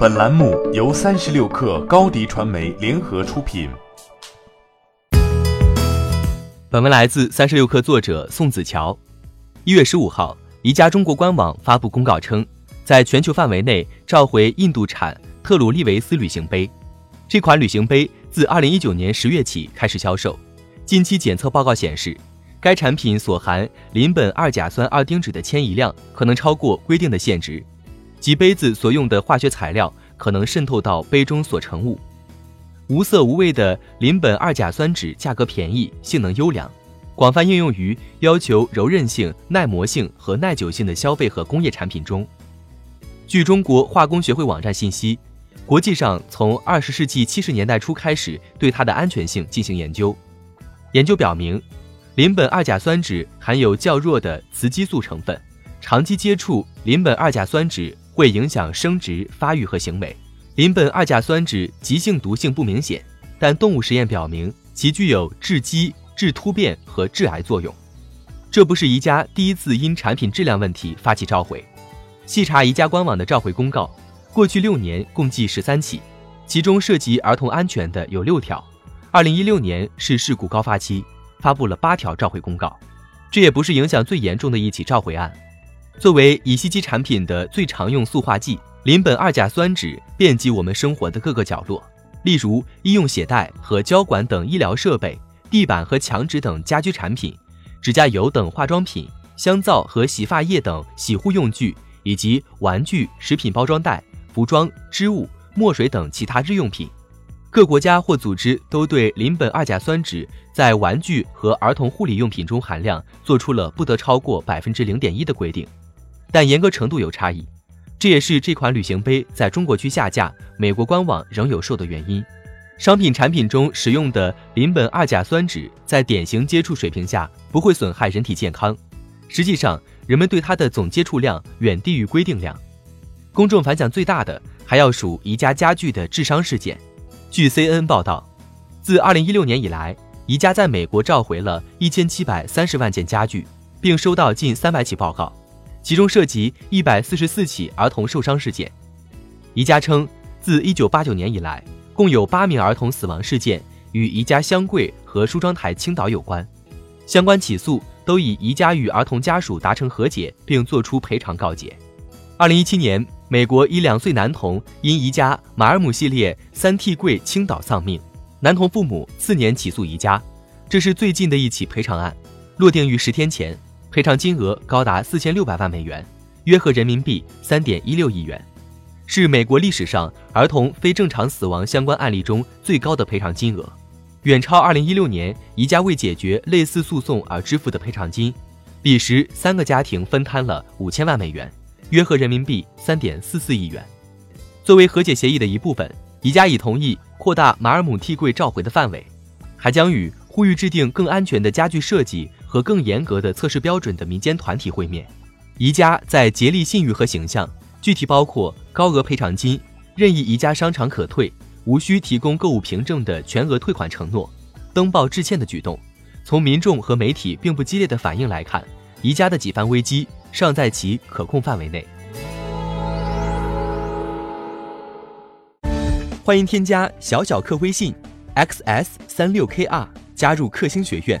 本栏目由三十六氪高低传媒联合出品。本文来自三十六氪作者宋子乔。一月十五号，宜家中国官网发布公告称，在全球范围内召回印度产特鲁利维斯旅行杯。这款旅行杯自二零一九年十月起开始销售。近期检测报告显示，该产品所含邻苯二甲酸二丁酯的迁移量可能超过规定的限值，及杯子所用的化学材料可能渗透到杯中所成物。无色无味的邻苯二甲酸酯价格便宜，性能优良，广泛应用于要求柔韧性、耐磨性和耐久性的消费和工业产品中。据中国化工学会网站信息。国际上从二十世纪七十年代初开始对它的安全性进行研究。研究表明，邻苯二甲酸酯含有较弱的雌激素成分，长期接触邻苯二甲酸酯会影响生殖、发育和行为。邻苯二甲酸酯急性毒性不明显，但动物实验表明其具有致畸、致突变和致癌作用。这不是宜家第一次因产品质量问题发起召回。细查宜家官网的召回公告。过去六年共计十三起，其中涉及儿童安全的有六条。二零一六年是事故高发期，发布了八条召回公告。这也不是影响最严重的一起召回案。作为乙烯基产品的最常用塑化剂，邻苯二甲酸酯遍及我们生活的各个角落，例如医用鞋带和胶管等医疗设备、地板和墙纸等家居产品、指甲油等化妆品、香皂和洗发液等洗护用具，以及玩具、食品包装袋。服装、织物、墨水等其他日用品，各国家或组织都对邻苯二甲酸酯在玩具和儿童护理用品中含量做出了不得超过百分之零点一的规定，但严格程度有差异。这也是这款旅行杯在中国区下架、美国官网仍有售的原因。商品产品中使用的邻苯二甲酸酯在典型接触水平下不会损害人体健康，实际上人们对它的总接触量远低于规定量。公众反响最大的还要数宜家家具的致伤事件。据 CNN 报道，自2016年以来，宜家在美国召回了1730万件家具，并收到近300起报告，其中涉及144起儿童受伤事件。宜家称，自1989年以来，共有8名儿童死亡事件与宜家箱柜和梳妆台倾倒有关，相关起诉都以宜家与儿童家属达成和解并作出赔偿告结。2017年。美国一两岁男童因宜家马尔姆系列三屉柜倾倒丧命，男童父母次年起诉宜家，这是最近的一起赔偿案，落定于十天前，赔偿金额高达四千六百万美元，约合人民币三点一六亿元，是美国历史上儿童非正常死亡相关案例中最高的赔偿金额，远超二零一六年宜家为解决类似诉讼而支付的赔偿金，彼时三个家庭分摊了五千万美元。约合人民币三点四四亿元。作为和解协议的一部分，宜家已同意扩大马尔姆替柜召回的范围，还将与呼吁制定更安全的家具设计和更严格的测试标准的民间团体会面。宜家在竭力信誉和形象，具体包括高额赔偿金、任意宜家商场可退、无需提供购物凭证的全额退款承诺、登报致歉的举动。从民众和媒体并不激烈的反应来看，宜家的几番危机。尚在其可控范围内。欢迎添加小小客微信 xs 三六 kr 加入克星学院，